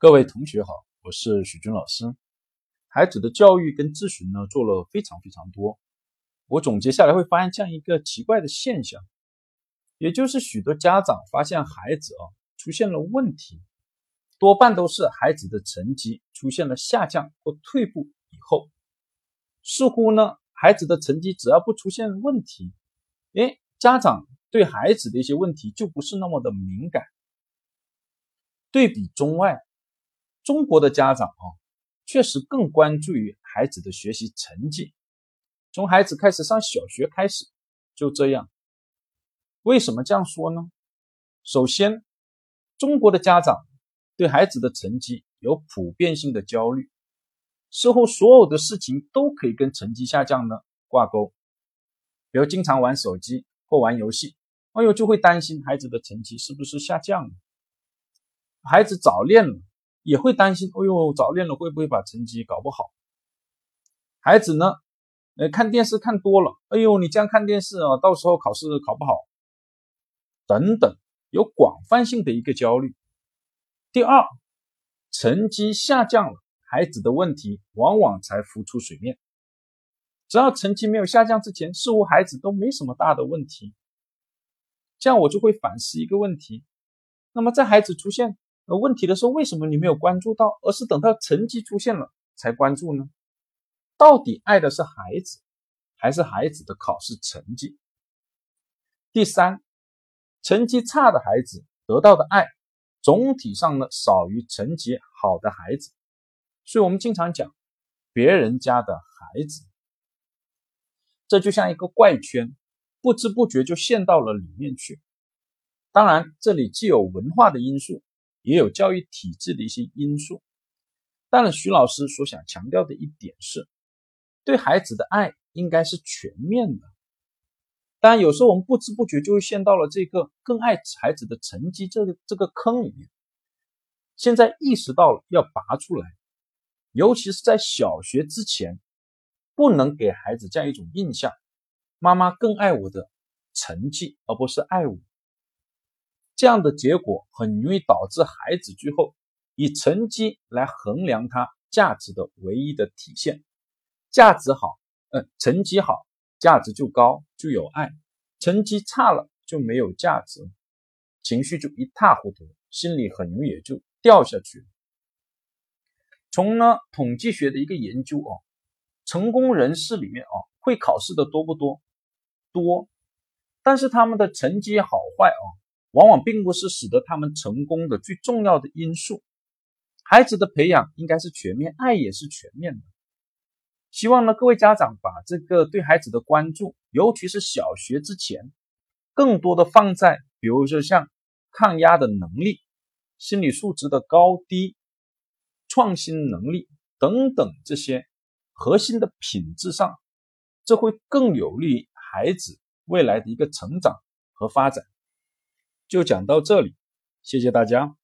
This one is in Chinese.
各位同学好，我是许军老师。孩子的教育跟咨询呢做了非常非常多，我总结下来会发现这样一个奇怪的现象，也就是许多家长发现孩子啊出现了问题，多半都是孩子的成绩出现了下降或退步以后，似乎呢孩子的成绩只要不出现问题，哎，家长对孩子的一些问题就不是那么的敏感。对比中外。中国的家长啊，确实更关注于孩子的学习成绩。从孩子开始上小学开始，就这样。为什么这样说呢？首先，中国的家长对孩子的成绩有普遍性的焦虑，似乎所有的事情都可以跟成绩下降呢挂钩。比如经常玩手机或玩游戏，哎呦，就会担心孩子的成绩是不是下降了。孩子早恋了。也会担心，哎呦，早恋了会不会把成绩搞不好？孩子呢，呃，看电视看多了，哎呦，你这样看电视啊，到时候考试考不好，等等，有广泛性的一个焦虑。第二，成绩下降了，孩子的问题往往才浮出水面。只要成绩没有下降之前，似乎孩子都没什么大的问题。这样我就会反思一个问题：那么在孩子出现。那问题的是，为什么你没有关注到，而是等到成绩出现了才关注呢？到底爱的是孩子，还是孩子的考试成绩？第三，成绩差的孩子得到的爱，总体上呢少于成绩好的孩子，所以我们经常讲别人家的孩子，这就像一个怪圈，不知不觉就陷到了里面去。当然，这里既有文化的因素。也有教育体制的一些因素，但徐老师所想强调的一点是，对孩子的爱应该是全面的。当然，有时候我们不知不觉就会陷到了这个更爱孩子的成绩这个这个坑里面。现在意识到了要拔出来，尤其是在小学之前，不能给孩子这样一种印象：妈妈更爱我的成绩，而不是爱我。这样的结果很容易导致孩子最后以成绩来衡量他价值的唯一的体现。价值好，嗯，成绩好，价值就高，就有爱；成绩差了就没有价值，情绪就一塌糊涂，心里很容易也就掉下去。从呢统计学的一个研究哦，成功人士里面哦，会考试的多不多？多，但是他们的成绩好坏哦。往往并不是使得他们成功的最重要的因素。孩子的培养应该是全面，爱也是全面的。希望呢，各位家长把这个对孩子的关注，尤其是小学之前，更多的放在，比如说像抗压的能力、心理素质的高低、创新能力等等这些核心的品质上，这会更有利于孩子未来的一个成长和发展。就讲到这里，谢谢大家。